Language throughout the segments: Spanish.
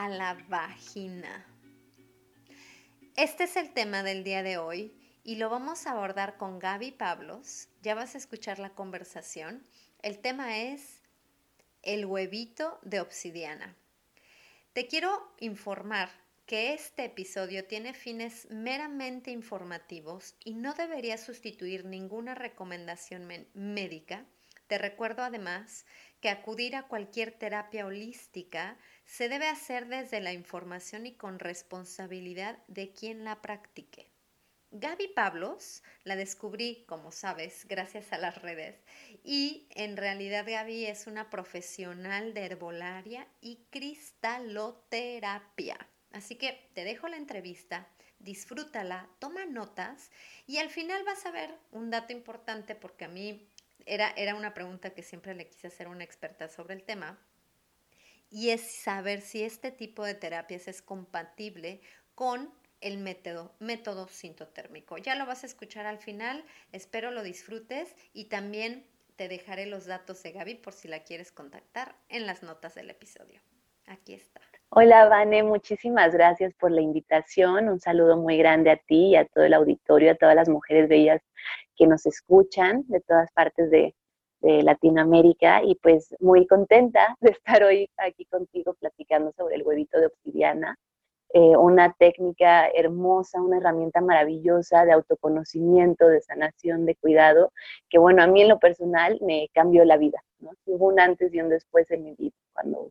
a la vagina. Este es el tema del día de hoy y lo vamos a abordar con Gaby Pablos. Ya vas a escuchar la conversación. El tema es el huevito de obsidiana. Te quiero informar que este episodio tiene fines meramente informativos y no debería sustituir ninguna recomendación médica. Te recuerdo además que acudir a cualquier terapia holística se debe hacer desde la información y con responsabilidad de quien la practique. Gaby Pablos la descubrí, como sabes, gracias a las redes y en realidad Gaby es una profesional de herbolaria y cristaloterapia. Así que te dejo la entrevista, disfrútala, toma notas y al final vas a ver un dato importante porque a mí era, era una pregunta que siempre le quise hacer a una experta sobre el tema y es saber si este tipo de terapias es compatible con el método, método sintotérmico. Ya lo vas a escuchar al final, espero lo disfrutes y también te dejaré los datos de Gaby por si la quieres contactar en las notas del episodio. Aquí está. Hola, Vane, muchísimas gracias por la invitación. Un saludo muy grande a ti y a todo el auditorio, a todas las mujeres bellas que nos escuchan de todas partes de, Latinoamérica y pues muy contenta de estar hoy aquí contigo platicando sobre el huevito de obsidiana, eh, una técnica hermosa, una herramienta maravillosa de autoconocimiento, de sanación, de cuidado, que bueno, a mí en lo personal me cambió la vida, ¿no? Hubo un antes y un después en mi vida. Cuando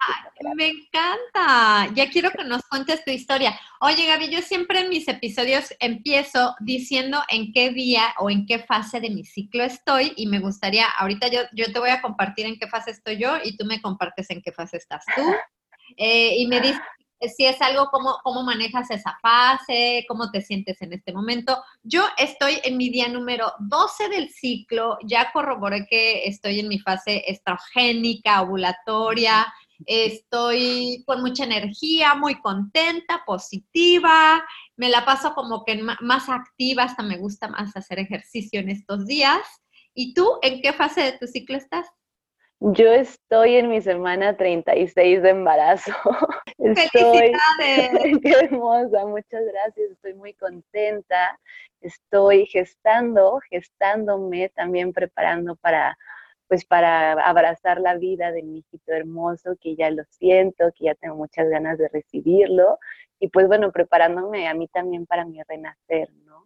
me encanta, ya quiero que nos cuentes tu historia. Oye Gaby, yo siempre en mis episodios empiezo diciendo en qué día o en qué fase de mi ciclo estoy y me gustaría, ahorita yo, yo te voy a compartir en qué fase estoy yo y tú me compartes en qué fase estás tú. Eh, y me dices si es algo, cómo, cómo manejas esa fase, cómo te sientes en este momento. Yo estoy en mi día número 12 del ciclo, ya corroboré que estoy en mi fase estrogénica, ovulatoria, estoy con mucha energía, muy contenta, positiva, me la paso como que más activa, hasta me gusta más hacer ejercicio en estos días. ¿Y tú en qué fase de tu ciclo estás? Yo estoy en mi semana 36 de embarazo. Estoy, qué hermosa, muchas gracias, estoy muy contenta. Estoy gestando, gestándome, también preparando para pues para abrazar la vida de mi hijito hermoso, que ya lo siento, que ya tengo muchas ganas de recibirlo, y pues bueno, preparándome a mí también para mi renacer, ¿no?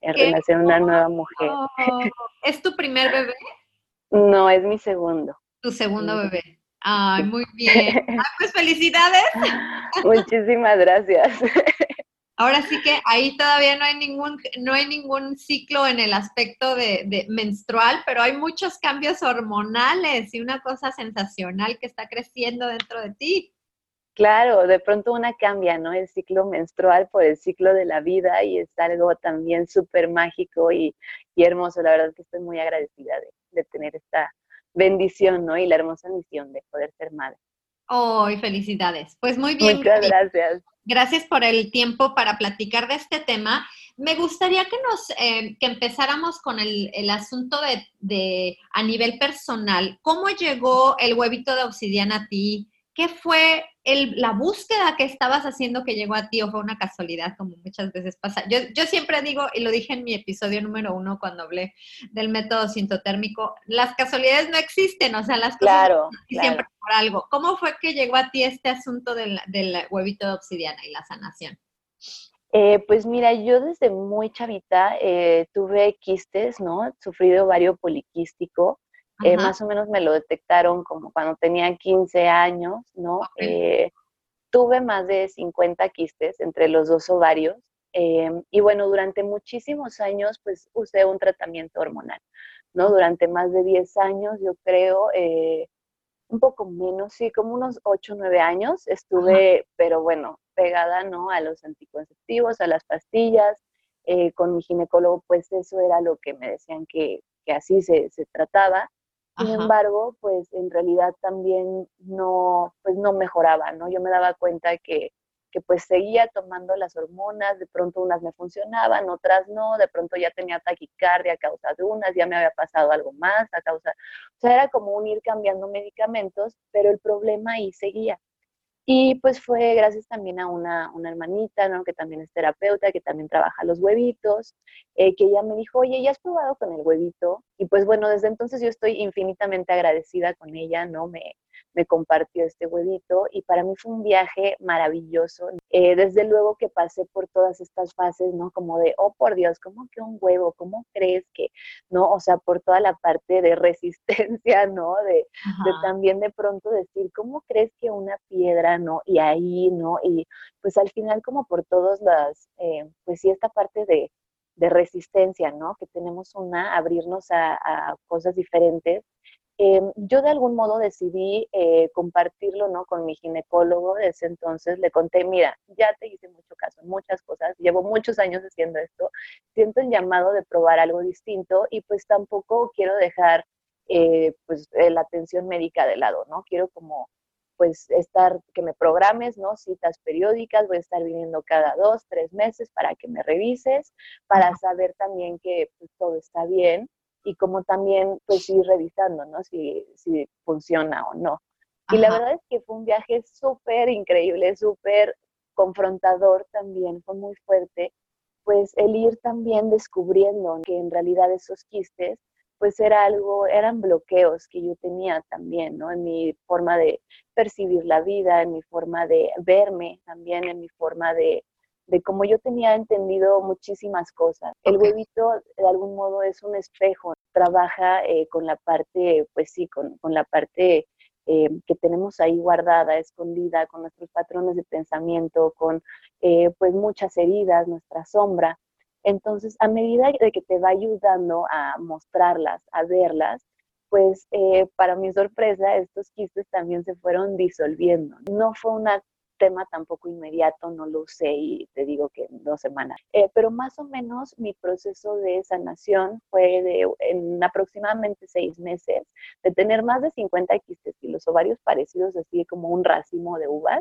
El renacer una nueva mujer. ¿Es tu primer bebé? No, es mi segundo. Tu segundo bebé. Ay, muy bien. pues felicidades. Muchísimas gracias. Ahora sí que ahí todavía no hay ningún, no hay ningún ciclo en el aspecto de, menstrual, pero hay muchos cambios hormonales y una cosa sensacional que está creciendo dentro de ti. Claro, de pronto una cambia, ¿no? El ciclo menstrual por el ciclo de la vida y es algo también súper mágico y, hermoso. La verdad que estoy muy agradecida de tener esta, bendición, ¿no? Y la hermosa misión de poder ser madre. ¡Oh, felicidades! Pues muy bien. Muchas gracias. Gracias por el tiempo para platicar de este tema. Me gustaría que nos eh, que empezáramos con el, el asunto de, de, a nivel personal. ¿Cómo llegó el huevito de obsidiana a ti? ¿Qué fue la búsqueda que estabas haciendo que llegó a ti o fue una casualidad, como muchas veces pasa? Yo, yo siempre digo, y lo dije en mi episodio número uno cuando hablé del método sintotérmico, las casualidades no existen, o sea, las cosas claro, siempre por algo. ¿Cómo fue que llegó a ti este asunto del, del huevito de obsidiana y la sanación? Eh, pues mira, yo desde muy chavita eh, tuve quistes, ¿no? Sufrí de ovario poliquístico. Eh, más o menos me lo detectaron como cuando tenía 15 años, ¿no? tuve más de 50 quistes entre los dos ovarios. y bueno, durante muchísimos años, pues usé un tratamiento hormonal, ¿no? Durante más de 10 años, yo creo, un poco menos, sí, como unos 8 o 9 años estuve, pero bueno, pegada, ¿no? A los anticonceptivos, a las pastillas. Eh, con mi ginecólogo, pues eso era lo que me decían que, así se, trataba. Sin embargo, pues en realidad también no, pues no mejoraba, ¿no? Yo me daba cuenta que, que pues seguía tomando las hormonas, de pronto unas me funcionaban, otras no, de pronto ya tenía taquicardia a causa de unas, ya me había pasado algo más a causa, o sea, era como un ir cambiando medicamentos, pero el problema ahí seguía. Y pues fue gracias también a una, una hermanita, ¿no? Que también es terapeuta, que también trabaja los huevitos, eh, que ella me dijo, oye, ¿ya has probado con el huevito? Y pues bueno, desde entonces yo estoy infinitamente agradecida con ella, ¿no? Me, me compartió este huevito y para mí fue un viaje maravilloso. Eh, desde luego que pasé por todas estas fases, ¿no? Como de, oh por Dios, ¿cómo que un huevo? ¿Cómo crees que, no? O sea, por toda la parte de resistencia, ¿no? De, también de pronto decir, ¿cómo crees que una piedra, ¿no? Y ahí, ¿no? Y pues al final como por todas las, eh, pues sí, esta parte de, resistencia, ¿no? Que tenemos una, abrirnos a, a cosas diferentes Em, yo de algún modo decidí eh, compartirlo ¿no? con mi ginecólogo. Desde entonces le conté, mira, ya te hice mucho caso en muchas cosas, llevo muchos años haciendo esto, siento el llamado de probar algo distinto y pues tampoco quiero dejar eh, pues eh, la atención médica de lado, ¿no? Quiero como pues estar, que me programes, ¿no? Citas periódicas, voy a estar viniendo cada dos, tres meses para que me revises, para saber también que pues, todo está bien y como también pues ir revisando, ¿no? Si, si funciona o no. Y la verdad es que fue un viaje súper increíble, súper confrontador también, fue muy fuerte, pues el ir también descubriendo que en realidad esos quistes pues era algo, eran bloqueos que yo tenía también, ¿no? En mi forma de percibir la vida, en mi forma de verme también, en mi forma de, de cómo yo tenía entendido muchísimas cosas. El huevito de algún modo es un espejo, trabaja eh, con la parte, pues sí, con, la parte eh, que tenemos ahí guardada, escondida, con nuestros patrones de pensamiento, con eh, pues muchas heridas, nuestra sombra. Entonces, a medida de que te va ayudando a mostrarlas, a verlas, pues para mi sorpresa, estos quistes también se fueron disolviendo. No fue una tema tampoco inmediato, no lo sé y te digo que en dos semanas. Eh, pero más o menos mi proceso de sanación fue de en aproximadamente seis meses, de tener más de 50 quistes y los ovarios parecidos así como un racimo de uvas.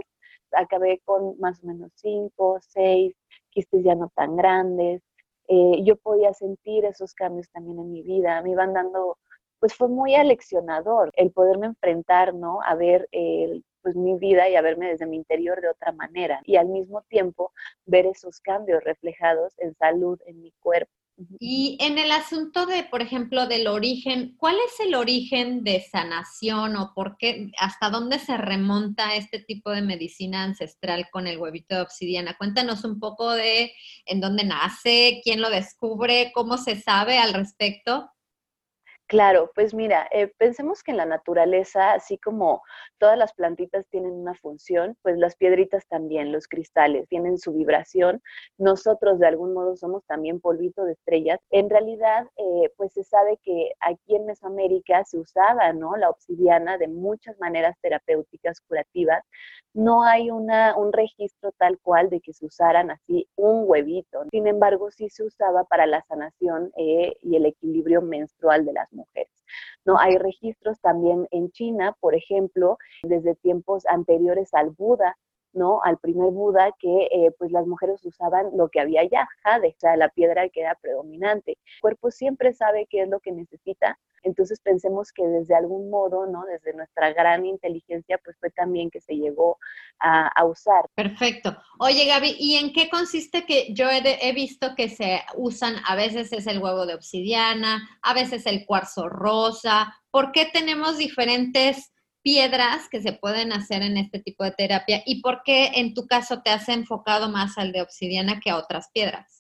Acabé con más o menos cinco, seis quistes ya no tan grandes. Eh, yo podía sentir esos cambios también en mi vida, me iban dando pues fue muy aleccionador el poderme enfrentar, ¿no? A ver el pues mi vida y a verme desde mi interior de otra manera y al mismo tiempo ver esos cambios reflejados en salud en mi cuerpo. Y en el asunto de, por ejemplo, del origen, ¿cuál es el origen de sanación o por qué, hasta dónde se remonta este tipo de medicina ancestral con el huevito de obsidiana? Cuéntanos un poco de en dónde nace, quién lo descubre, cómo se sabe al respecto. Claro, pues mira, eh, pensemos que en la naturaleza, así como todas las plantitas tienen una función, pues las piedritas también, los cristales tienen su vibración. Nosotros de algún modo somos también polvito de estrellas. En realidad, eh, pues se sabe que aquí en Mesoamérica se usaba, ¿no? La obsidiana de muchas maneras terapéuticas, curativas. No hay una, un registro tal cual de que se usaran así un huevito. Sin embargo, sí se usaba para la sanación eh, y el equilibrio menstrual de las. ¿No? Hay registros también en China, por ejemplo, desde tiempos anteriores al Buda, ¿no? Al primer Buda que eh, pues las mujeres usaban lo que había ya, jade, o sea, la piedra que era predominante. El cuerpo siempre sabe qué es lo que necesita entonces pensemos que desde algún modo, ¿no? Desde nuestra gran inteligencia, pues fue también que se llegó a, usar. Perfecto. Oye, Gaby, ¿y en qué consiste que yo he, visto que se usan, a veces es el huevo de obsidiana, a veces el cuarzo rosa? ¿Por qué tenemos diferentes piedras que se pueden hacer en este tipo de terapia y por qué en tu caso te has enfocado más al de obsidiana que a otras piedras?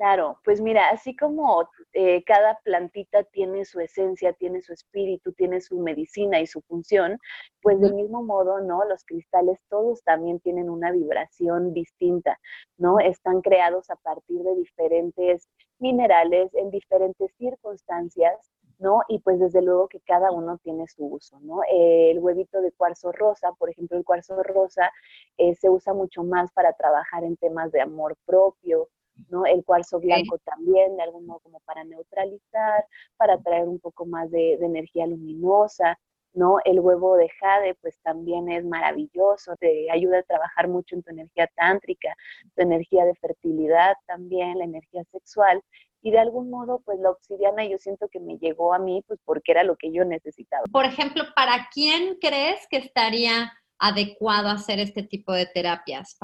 Claro, pues mira, así como eh, cada plantita tiene su esencia, tiene su espíritu, tiene su medicina y su función, pues del mismo modo, ¿no? Los cristales todos también tienen una vibración distinta, ¿no? Están creados a partir de diferentes minerales en diferentes circunstancias, ¿no? Y pues desde luego que cada uno tiene su uso, ¿no? el huevito de cuarzo rosa, por ejemplo, el cuarzo rosa eh, se usa mucho más para trabajar en temas de amor propio, ¿no? El cuarzo blanco también, de algún modo como para neutralizar, para traer un poco más de, energía luminosa, ¿no? El huevo de jade, pues también es maravilloso, te ayuda a trabajar mucho en tu energía tántrica, tu energía de fertilidad también, la energía sexual. Y de algún modo, pues la obsidiana yo siento que me llegó a mí, pues porque era lo que yo necesitaba. Por ejemplo, ¿para quién crees que estaría adecuado hacer este tipo de terapias?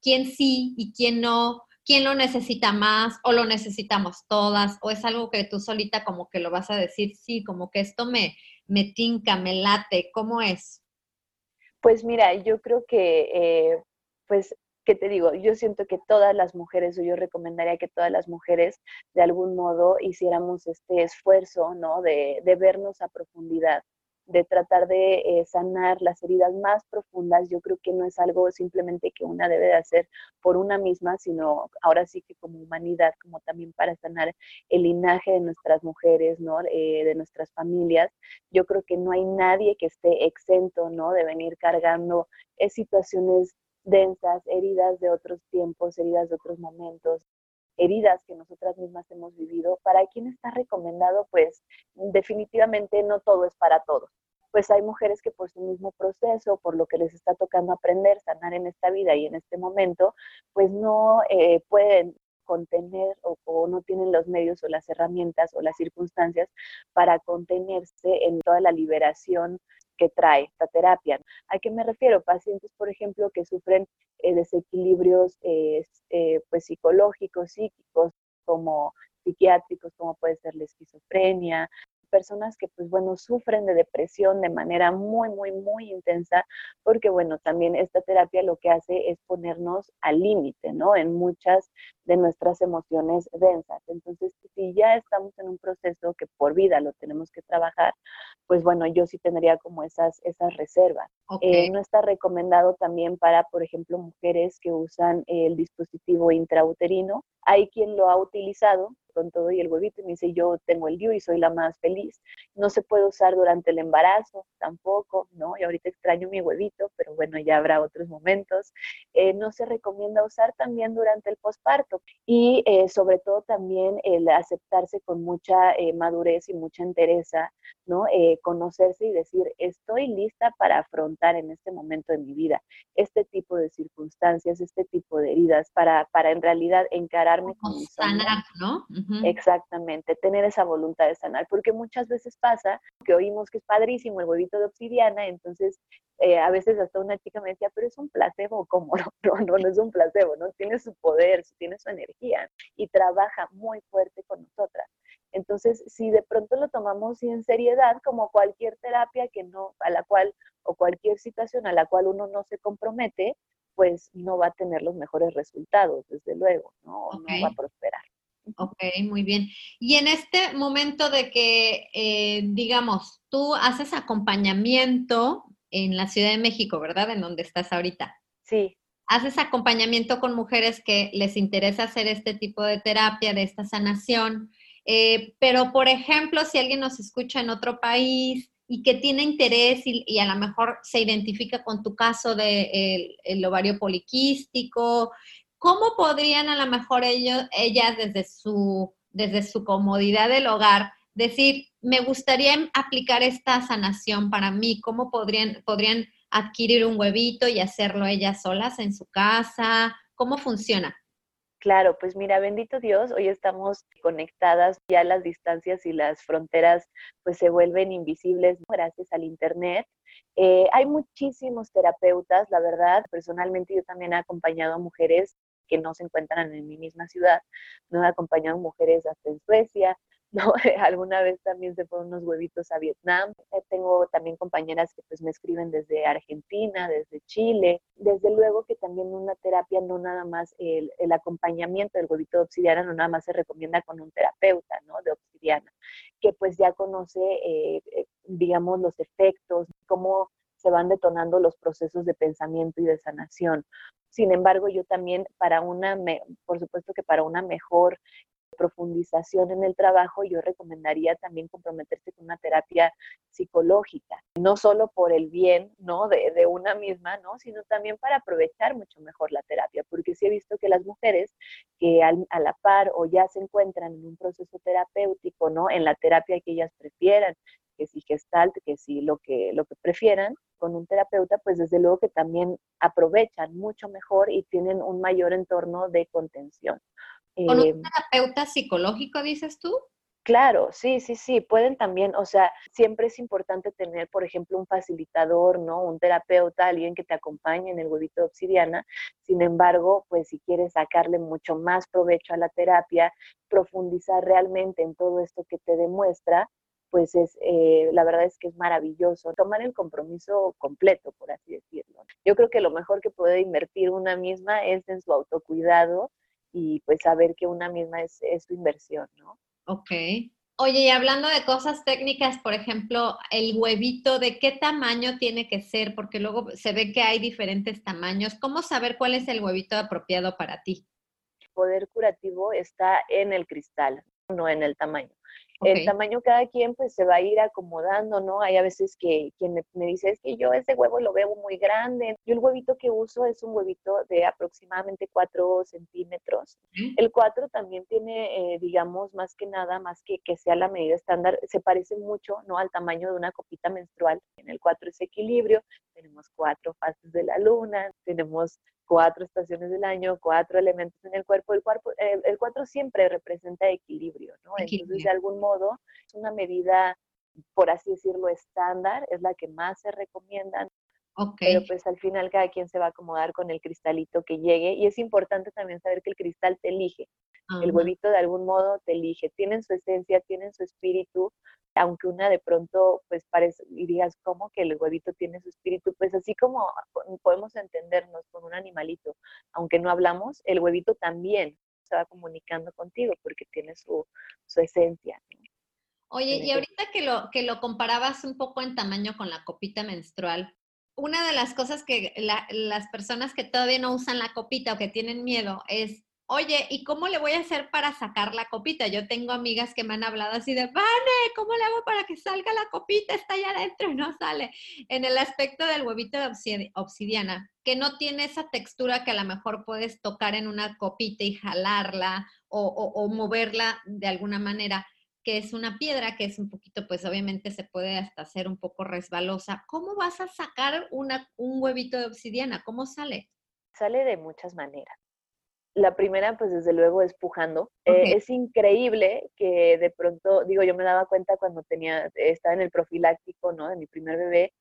¿Quién sí y quién no? quién lo necesita más o lo necesitamos todas o es algo que tú solita como que lo vas a decir, sí, como que esto me, me tinca, me late, ¿cómo es? Pues mira, yo creo que, eh, pues, ¿qué te digo? Yo siento que todas las mujeres, o yo recomendaría que todas las mujeres de algún modo hiciéramos este esfuerzo, ¿no? De, de vernos a profundidad, de tratar de eh, sanar las heridas más profundas, yo creo que no es algo simplemente que una debe de hacer por una misma, sino ahora sí que como humanidad, como también para sanar el linaje de nuestras mujeres, ¿no? Eh, de nuestras familias. Yo creo que no hay nadie que esté exento, ¿no? De venir cargando eh, situaciones densas, heridas de otros tiempos, heridas de otros momentos, heridas que nosotras mismas hemos vivido. Para quien está recomendado, pues definitivamente no todo es para todos. Pues hay mujeres que por su mismo proceso, por lo que les está tocando aprender, sanar en esta vida y en este momento, pues no eh, pueden contener o, o, no tienen los medios o las herramientas o las circunstancias para contenerse en toda la liberación que trae esta terapia. ¿A qué me refiero? Pacientes, por ejemplo, que sufren eh, desequilibrios eh, eh, pues psicológicos, psíquicos, como psiquiátricos, como puede ser la esquizofrenia, personas que pues bueno sufren de depresión de manera muy muy muy intensa porque bueno también esta terapia lo que hace es ponernos al límite no en muchas de nuestras emociones densas. Entonces si ya estamos en un proceso que por vida lo tenemos que trabajar pues bueno yo sí tendría como esas esas reservas. Eh, no está recomendado también para por ejemplo mujeres que usan el dispositivo intrauterino. Hay quien lo ha utilizado con todo y el huevito y me dice, yo tengo el DIU y soy la más feliz. No se puede usar durante el embarazo tampoco, ¿no? Y ahorita extraño mi huevito, pero bueno, ya habrá otros momentos. Eh, no se recomienda usar también durante el posparto y eh, sobre todo también el aceptarse con mucha eh, madurez y mucha entereza, ¿no? conocerse y decir, estoy lista para afrontar en este momento de mi vida este tipo de circunstancias, este tipo de heridas, para, para en realidad encararme con mi Sanar, ¿no? Exactamente, tener esa voluntad de sanar, porque muchas veces pasa que oímos que es padrísimo el huevito de obsidiana, entonces eh, a veces hasta una chica me decía, pero es un placebo, ¿cómo? No, no, no es un placebo, ¿no? Tiene su poder, tiene su energía y trabaja muy fuerte con nosotras. Entonces, si de pronto lo tomamos en seriedad, como cualquier terapia que no, a la cual, o cualquier situación a la cual uno no se compromete, pues no va a tener los mejores resultados, desde luego, ¿no? No va a prosperar. Ok, muy bien. Y en este momento de que, eh, digamos, tú haces acompañamiento en la Ciudad de México, ¿verdad? En donde estás ahorita. Sí. Haces acompañamiento con mujeres que les interesa hacer este tipo de terapia, de esta sanación. Eh, pero, por ejemplo, si alguien nos escucha en otro país y que tiene interés y, a lo mejor se identifica con tu caso de el ovario poliquístico, ¿cómo podrían a lo mejor ellos, ellas desde su, desde su comodidad del hogar decir, me gustaría aplicar esta sanación para mí? ¿Cómo podrían, podrían adquirir un huevito y hacerlo ellas solas en su casa? ¿Cómo funciona? Claro, pues mira, bendito Dios, hoy estamos conectadas, ya las distancias y las fronteras pues se vuelven invisibles gracias al Internet. Eh, hay muchísimos terapeutas, la verdad, personalmente yo también he acompañado a mujeres que no se encuentran en mi misma ciudad. No he acompañado mujeres hasta en Suecia. Alguna vez también se fueron unos huevitos a Vietnam. Eh, tengo también compañeras que pues me escriben desde Argentina, desde Chile. Desde luego que también una terapia no nada más el, el acompañamiento del huevito de obsidiana no nada más se recomienda con un terapeuta, ¿no? De obsidiana, que pues ya conoce, eh, eh, digamos, los efectos, cómo se van detonando los procesos de pensamiento y de sanación. Sin embargo, yo también para una, por supuesto que para una mejor profundización en el trabajo, yo recomendaría también comprometerse con una terapia psicológica, no solo por el bien ¿no? de, de, una misma, ¿no? sino también para aprovechar mucho mejor la terapia, porque sí he visto que las mujeres que al, a la par o ya se encuentran en un proceso terapéutico, ¿no? en la terapia que ellas prefieran, que si gestalt, que si lo que, lo que prefieran con un terapeuta, pues desde luego que también aprovechan mucho mejor y tienen un mayor entorno de contención. ¿Con un em, terapeuta psicológico, dices tú? Claro, sí, sí, sí, pueden también, o sea, siempre es importante tener, por ejemplo, un facilitador, ¿no? Un terapeuta, alguien que te acompañe en el huevito de obsidiana. Sin embargo, pues si quieres sacarle mucho más provecho a la terapia, profundizar realmente en todo esto que te demuestra, pues es, eh, la verdad es que es maravilloso. Tomar el compromiso completo, por así decirlo. Yo creo que lo mejor que puede invertir una misma es en su autocuidado y pues saber que una misma es, su inversión, ¿no? Ok. Oye, y hablando de cosas técnicas, por ejemplo, el huevito, ¿de qué tamaño tiene que ser? Porque luego se ve que hay diferentes tamaños. ¿Cómo saber cuál es el huevito apropiado para ti? El poder curativo está en el cristal, no en el tamaño. El tamaño cada quien pues se va a ir acomodando, ¿no? Hay a veces que quien me, dice, es que yo ese huevo lo veo muy grande. Yo el huevito que uso es un huevito de aproximadamente 4 centímetros. El 4 también tiene, eh, digamos, más que nada, más que que sea la medida estándar, se parece mucho, ¿no? Al tamaño de una copita menstrual. En el 4 es equilibrio, tenemos cuatro fases de la luna, tenemos cuatro estaciones del año, cuatro elementos en el cuerpo. El, cuerpo, eh, el cuatro siempre representa equilibrio, ¿no? Entonces, de algún modo, es una medida, por así decirlo, estándar, es la que más se recomienda. Okay. Pero pues al final cada quien se va a acomodar con el cristalito que llegue y es importante también saber que el cristal te elige. El huevito de algún modo te elige, tienen su esencia, tienen su espíritu, aunque una de pronto pues parece y digas cómo que el huevito tiene su espíritu, pues así como podemos entendernos con un animalito, aunque no hablamos, el huevito también se va comunicando contigo porque tiene su, su esencia. Oye, y ahorita que lo, que lo comparabas un poco en tamaño con la copita menstrual, una de las cosas que las personas que todavía no usan la copita o que tienen miedo es Oye, ¿y cómo le voy a hacer para sacar la copita? Yo tengo amigas que me han hablado así de, Vane, ¿cómo le hago para que salga la copita? Está allá adentro y no sale. En el aspecto del huevito de obsidiana, que no tiene esa textura que a lo mejor puedes tocar en una copita y jalarla o, moverla de alguna manera, que es una piedra que es un poquito, pues obviamente se puede hasta hacer un poco resbalosa. ¿Cómo vas a sacar una, un huevito de obsidiana? ¿Cómo sale? Sale de muchas maneras. La primera, pues desde luego es pujando. Eh, es increíble que de pronto, digo, yo me daba cuenta cuando tenía, estaba en el profiláctico, ¿no? De mi primer bebé,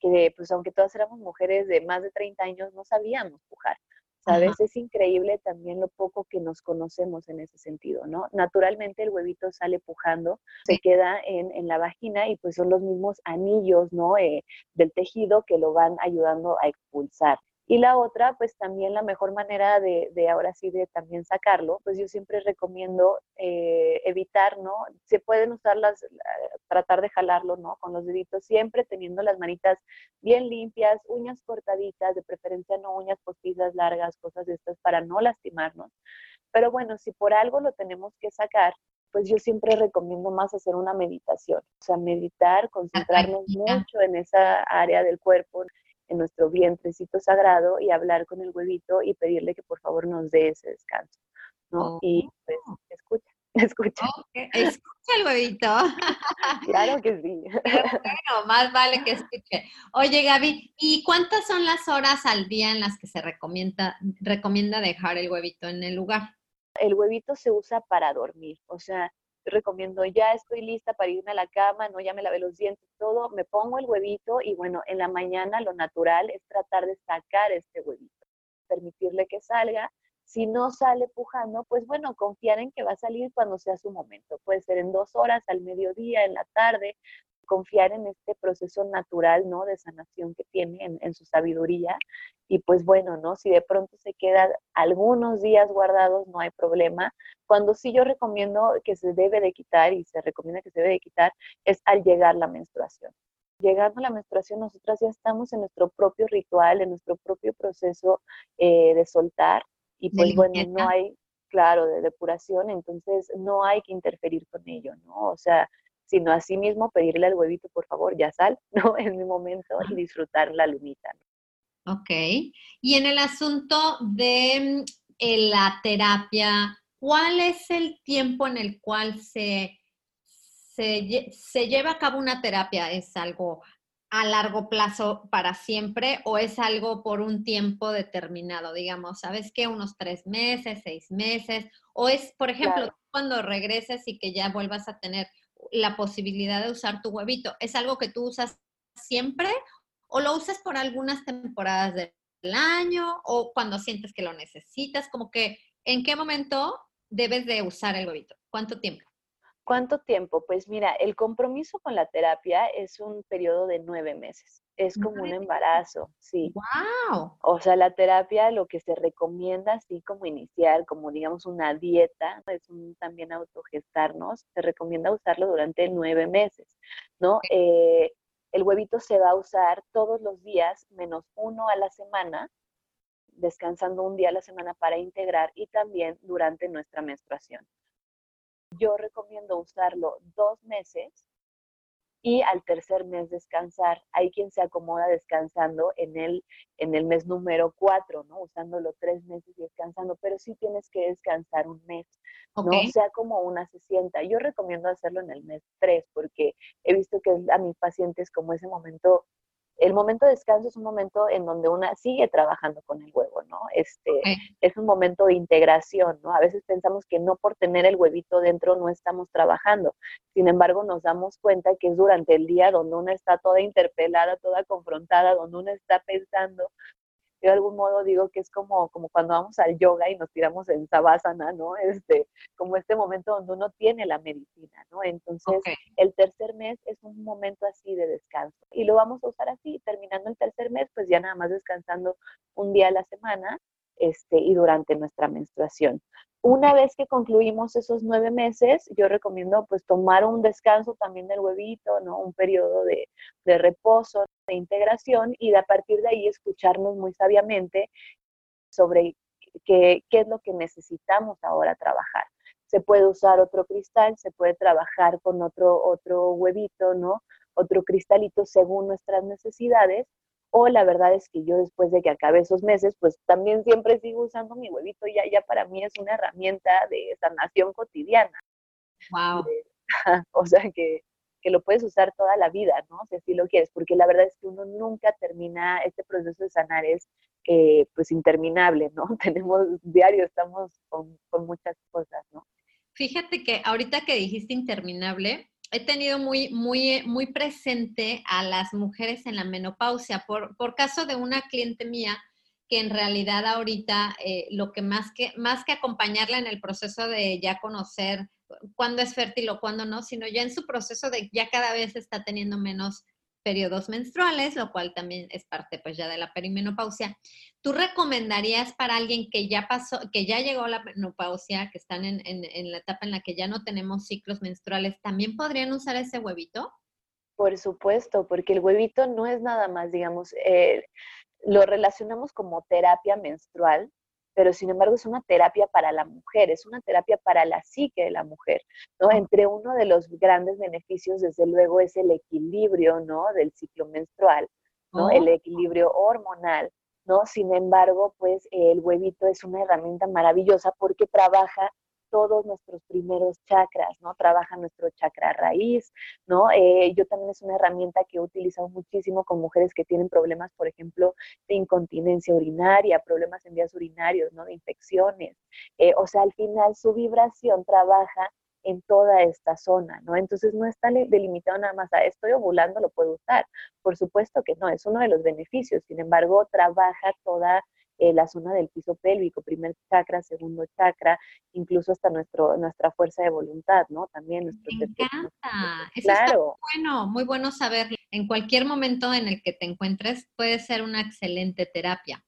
que pues aunque todas éramos mujeres de más de 30 años, no sabíamos pujar. ¿Sabes? Es increíble también lo poco que nos conocemos en ese sentido, ¿no? Naturalmente el huevito sale pujando, se queda en, en, la vagina y pues son los mismos anillos, ¿no? Eh, del tejido que lo van ayudando a expulsar. Y la otra, pues también la mejor manera de, de ahora sí de también sacarlo, pues yo siempre recomiendo eh, evitar, ¿no? Se pueden usar las, tratar de jalarlo, ¿no? Con los deditos, siempre teniendo las manitas bien limpias, uñas cortaditas, de preferencia no uñas postizas largas, cosas de estas para no lastimarnos. Pero bueno, si por algo lo tenemos que sacar, pues yo siempre recomiendo más hacer una meditación, o sea, meditar, concentrarnos mucho en esa área del cuerpo, en nuestro vientrecito sagrado y hablar con el huevito y pedirle que por favor nos dé ese descanso, ¿no? Y pues oh. escucha, escucha. Escucha el huevito. claro que sí. bueno, más vale que escuche. Oye, Gaby, ¿y cuántas son las horas al día en las que se recomienda, recomienda dejar el huevito en el lugar? El huevito se usa para dormir, o sea, recomiendo, ya estoy lista para irme a la cama, no, ya me lavé los dientes, todo, me pongo el huevito y bueno, en la mañana lo natural es tratar de sacar este huevito, permitirle que salga. Si no sale pujando, pues bueno, confiar en que va a salir cuando sea su momento. Puede ser en dos horas, al mediodía, en la tarde, confiar en este proceso natural, ¿no? De sanación que tiene en, su sabiduría. Y pues bueno, ¿no? Si de pronto se queda algunos días guardados, no hay problema. Cuando sí yo recomiendo que se debe de quitar y se recomienda que se debe de quitar es al llegar la menstruación. Llegando la menstruación, nosotras ya estamos en nuestro propio ritual, en nuestro propio proceso eh, de soltar. Y pues bueno, no hay, claro, de depuración, entonces no hay que interferir con ello, ¿no? O sea, sino asimismo pedirle al huevito, por favor, ya sal, ¿no? En mi momento y disfrutar la lunita. Ok. Y en el asunto de mm, la terapia, ¿cuál es el tiempo en el cual se, se, se lleva a cabo una terapia? ¿Es algo a largo plazo para siempre o es algo por un tiempo determinado, digamos, ¿sabes qué? Unos tres meses, seis meses, o es, por ejemplo, cuando regreses y que ya vuelvas a tener la posibilidad de usar tu huevito? ¿Es algo que tú usas siempre o lo usas por algunas temporadas del año o cuando sientes que lo necesitas? Como que, ¿en qué momento debes de usar el huevito? ¿Cuánto tiempo? ¿Cuánto tiempo? Pues mira, el compromiso con la terapia es un periodo de nueve meses. Es como un embarazo, sí. ¡Wow! O sea, la terapia lo que se recomienda, así como iniciar, como digamos una dieta, es un, también autogestarnos, se recomienda usarlo durante nueve meses, ¿no? Eh, el huevito se va a usar todos los días, menos uno a la semana, descansando un día a la semana para integrar y también durante nuestra menstruación. Yo recomiendo usarlo dos meses y al tercer mes descansar. Hay quien se acomoda descansando en el, en el mes número cuatro, ¿no? Usándolo tres meses y descansando, pero sí tienes que descansar un mes, ¿no? sea como una se sienta. Yo recomiendo hacerlo en el mes tres porque he visto que a mis pacientes como ese momento el momento de descanso es un momento en donde una sigue trabajando con el huevo, ¿no? Este, Es un momento de integración, ¿no? A veces pensamos que no por tener el huevito dentro no estamos trabajando. Sin embargo, nos damos cuenta que es durante el día donde una está toda interpelada, toda confrontada, donde una está pensando, de algún modo digo que es como, como cuando vamos al yoga y nos tiramos en sabásana, ¿no? Este, como este momento donde uno tiene la medicina, ¿no? Entonces, el tercer mes es un momento así de descanso y lo vamos a usar así, terminando el tercer mes, pues ya nada más descansando un día a la semana este, y durante nuestra menstruación. Una vez que concluimos esos nueve meses, yo recomiendo pues tomar un descanso también del huevito, ¿no? Un periodo de, de reposo, de integración y de a partir de ahí escucharnos muy sabiamente sobre qué, qué es lo que necesitamos ahora trabajar. Se puede usar otro cristal, se puede trabajar con otro, otro huevito, ¿no? Otro cristalito según nuestras necesidades o la verdad es que yo después de que acabe esos meses, pues también siempre sigo usando mi huevito, ya, ya para mí es una herramienta de sanación cotidiana. Wow. o sea que, que, lo puedes usar toda la vida, ¿no? Si así lo quieres, porque la verdad es que uno nunca termina, este proceso de sanar es eh, pues interminable, ¿no? Tenemos diario, estamos con, con muchas cosas, ¿no? Fíjate que ahorita que dijiste interminable, he tenido muy, muy, muy presente a las mujeres en la menopausia, por, por caso de una cliente mía que en realidad ahorita eh, lo que más que más que acompañarla en el proceso de ya conocer cuándo es fértil o cuándo no, sino ya en su proceso de ya cada vez está teniendo menos periodos menstruales, lo cual también es parte pues ya de la perimenopausia. ¿Tú recomendarías para alguien que ya pasó, que ya llegó la menopausia, que están en, la etapa en la que ya no tenemos ciclos menstruales, también podrían usar ese huevito? Por supuesto, porque el huevito no es nada más, digamos, eh, lo relacionamos como terapia menstrual, pero sin embargo es una terapia para la mujer, es una terapia para la psique de la mujer, ¿no? Entre uno de los grandes beneficios, desde luego, es el equilibrio, ¿no? Del ciclo menstrual, ¿no? El oh. equilibrio hormonal, ¿no? Sin embargo, pues el huevito es una herramienta maravillosa porque trabaja todos nuestros primeros chakras, ¿no? Trabaja nuestro chakra raíz, ¿no? Eh, yo también es una herramienta que he utilizado muchísimo con mujeres que tienen problemas, por ejemplo, de incontinencia urinaria, problemas en vías urinarios, ¿no? De infecciones. Eh, o sea, al final su vibración trabaja en toda esta zona, ¿no? Entonces no está delimitado nada más a estoy ovulando, lo puedo usar. Por supuesto que no, es uno de los beneficios. Sin embargo, trabaja toda eh, la zona del piso pélvico, primer chakra, segundo chakra, incluso hasta nuestro, nuestra fuerza de voluntad, ¿no? También nuestro... Me encanta. Eso claro. bueno, muy bueno saberlo. En cualquier momento en el que te encuentres puede ser una excelente terapia.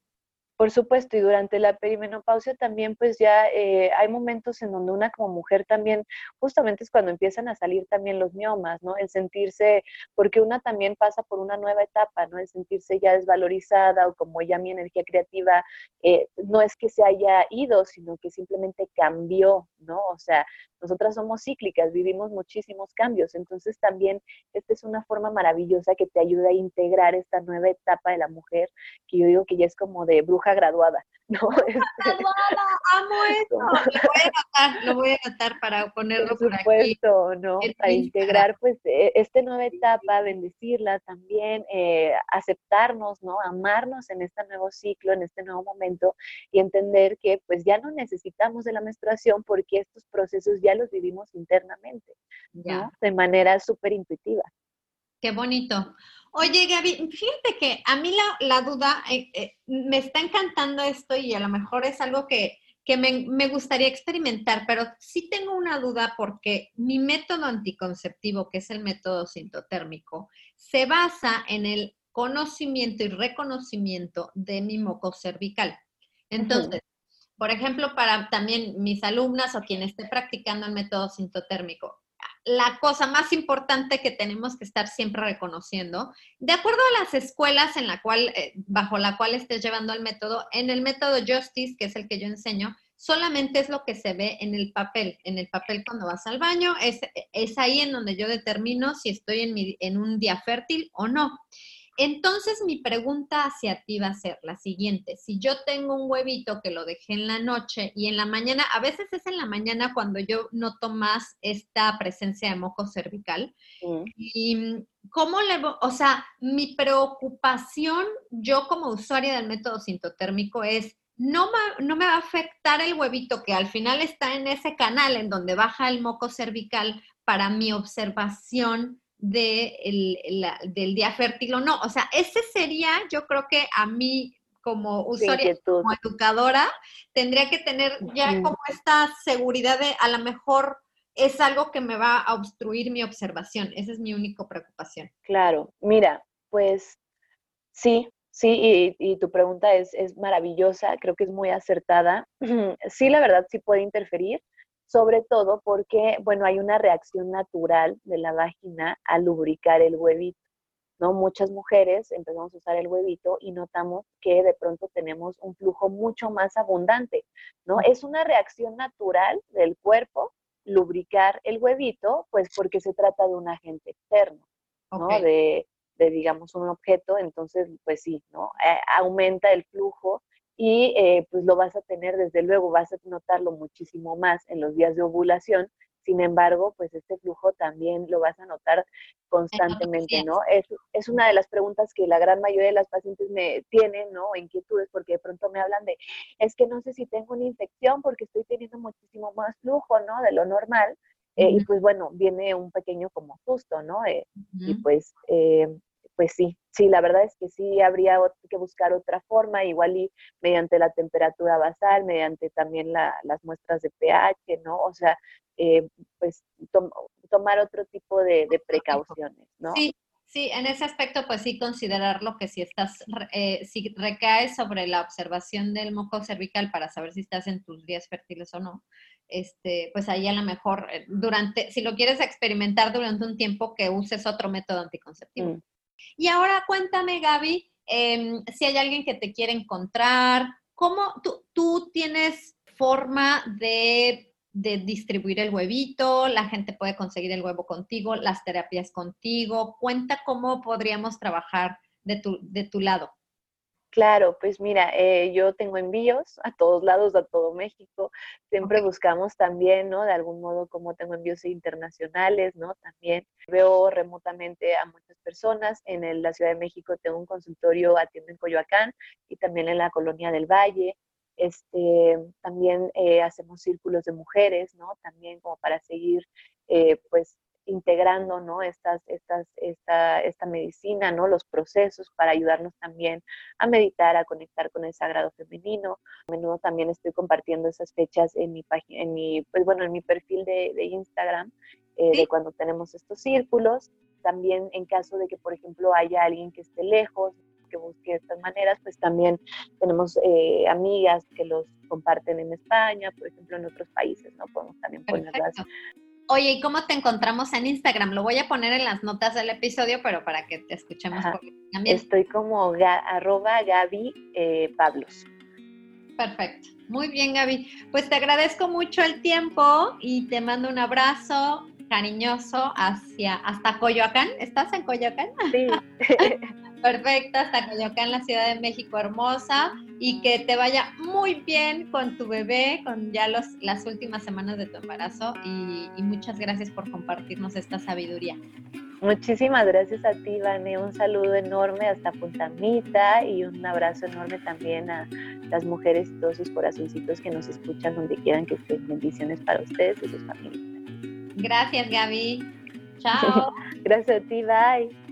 Por supuesto, y durante la perimenopausia también pues ya eh, hay momentos en donde una como mujer también, justamente es cuando empiezan a salir también los miomas, ¿no? El sentirse, porque una también pasa por una nueva etapa, ¿no? El sentirse ya desvalorizada o como ya mi energía creativa eh, no es que se haya ido, sino que simplemente cambió, ¿no? O sea, nosotras somos cíclicas, vivimos muchísimos cambios, entonces también esta es una forma maravillosa que te ayuda a integrar esta nueva etapa de la mujer, que yo digo que ya es como de bruja graduada, ¿no? Este, graduada, amo eso. Lo voy a anotar, lo voy a anotar para ponerlo por, supuesto, ¿no? Para integrar, pues, e, esta nueva etapa, bendecirla también, eh, aceptarnos, ¿no? Amarnos en este nuevo ciclo, en este nuevo momento y entender que, pues, ya no necesitamos de la menstruación porque estos procesos ya los vivimos internamente, ¿no? De manera súper intuitiva. Qué bonito. Oye, Gaby, fíjate que a mí la, duda, eh, eh, me está encantando esto y a lo mejor es algo que, me, gustaría experimentar, pero sí tengo una duda porque mi método anticonceptivo, que es el método sintotérmico, se basa en el conocimiento y reconocimiento de mi moco cervical. Entonces, por ejemplo, para también mis alumnas o quien esté practicando el método sintotérmico, la cosa más importante que tenemos que estar siempre reconociendo, de acuerdo a las escuelas en la cual, eh, bajo la cual estés llevando el método, en el método Justice, que es el que yo enseño, solamente es lo que se ve en el papel. En el papel cuando vas al baño, es, es ahí en donde yo determino si estoy en, un día fértil o no. Entonces mi pregunta hacia ti va a ser la siguiente. Si yo tengo un huevito que lo dejé en la noche y en la mañana, a veces es en la mañana cuando yo noto más esta presencia de moco cervical. Mm. Y cómo le, o sea, mi preocupación yo como usuaria del método sintotérmico es, no no me va a afectar el huevito que al final está en ese canal en donde baja el moco cervical para mi observación de del día fértil o no. O sea, ese sería, yo creo que a mí como usuaria, como educadora, tendría que tener ya como esta seguridad de a lo mejor es algo que me va a obstruir mi observación. Esa es mi única preocupación. Claro, mira, pues sí, sí, y, tu pregunta es, es maravillosa, creo que es muy acertada. Sí, la verdad sí puede interferir, sobre todo porque, bueno, hay una reacción natural de la vagina al lubricar el huevito. ¿no? Muchas mujeres empezamos a usar el huevito y notamos que de pronto tenemos un flujo mucho más abundante, ¿no? Es una reacción natural del cuerpo lubricar el huevito, pues porque se trata de un agente externo, ¿no? De, de, digamos, un objeto, entonces, pues sí, ¿no? aumenta el flujo y eh, pues lo vas a tener desde luego, vas a notarlo muchísimo más en los días de ovulación. Sin embargo, pues este flujo también lo vas a notar constantemente, ¿no? Es, es una de las preguntas que la gran mayoría de las pacientes me tienen, ¿no? Inquietudes, porque de pronto me hablan de, es que no sé si tengo una infección porque estoy teniendo muchísimo más flujo, ¿no? De lo normal. Eh, y pues bueno, viene un pequeño como susto, ¿no? Eh, y pues pues sí, sí, la verdad es que sí habría que buscar otra forma, igual y mediante la temperatura basal, mediante también las muestras de pH, ¿no? O sea, eh, pues tomar otro tipo de, precauciones, ¿no? Sí. Sí, en ese aspecto, pues sí considerarlo que si estás, eh, si recaes sobre la observación del moco cervical para saber si estás en tus días fértiles o no, este, pues ahí a lo mejor eh, durante, si lo quieres experimentar durante un tiempo, que uses otro método anticonceptivo. Mm. Y ahora cuéntame, Gaby, em, si hay alguien que te quiere encontrar, ¿cómo tú, tienes forma de, distribuir el huevito? La gente puede conseguir el huevo contigo, las terapias contigo. Cuenta cómo podríamos trabajar de tu, de tu lado. Claro, pues mira, eh, yo tengo envíos a todos lados, a todo México. Siempre buscamos también, ¿no? De algún modo, como tengo envíos internacionales, ¿no? También veo remotamente a muchas personas. En la Ciudad de México tengo un consultorio, atiendo en Coyoacán y también en la Colonia del Valle. Este, también eh, hacemos círculos de mujeres, ¿no? También como para seguir, eh, pues, integrando ¿no? estas, estas, esta, esta medicina, ¿no? los procesos para ayudarnos también a meditar, a conectar con el sagrado femenino. A menudo también estoy compartiendo esas fechas en mi página, en mi, pues bueno, en mi perfil de, de Instagram, eh, de cuando tenemos estos círculos. También en caso de que, por ejemplo, haya alguien que esté lejos, que busque estas maneras, pues también tenemos eh, amigas que los comparten en España, por ejemplo, en otros países, ¿no? Podemos también ponerlas Oye, ¿y cómo te encontramos en Instagram? Lo voy a poner en las notas del episodio, pero para que te escuchemos también. Estoy como arroba Gaby eh, Pablos. Perfecto. Muy bien, Gaby. Pues te agradezco mucho el tiempo y te mando un abrazo cariñoso hacia hasta Coyoacán. ¿Estás en Coyoacán? Sí. Perfecto, hasta Coyoacán, la Ciudad de México hermosa, y que te vaya muy bien con tu bebé, con ya los, las últimas semanas de tu embarazo, y, muchas gracias por compartirnos esta sabiduría. Muchísimas gracias a ti, Vane. Un saludo enorme hasta Puntamita y un abrazo enorme también a las mujeres y todos sus corazoncitos que nos escuchan donde quieran que estén. Bendiciones para ustedes y sus familias. Gracias, Gaby. Chao. gracias a ti, bye.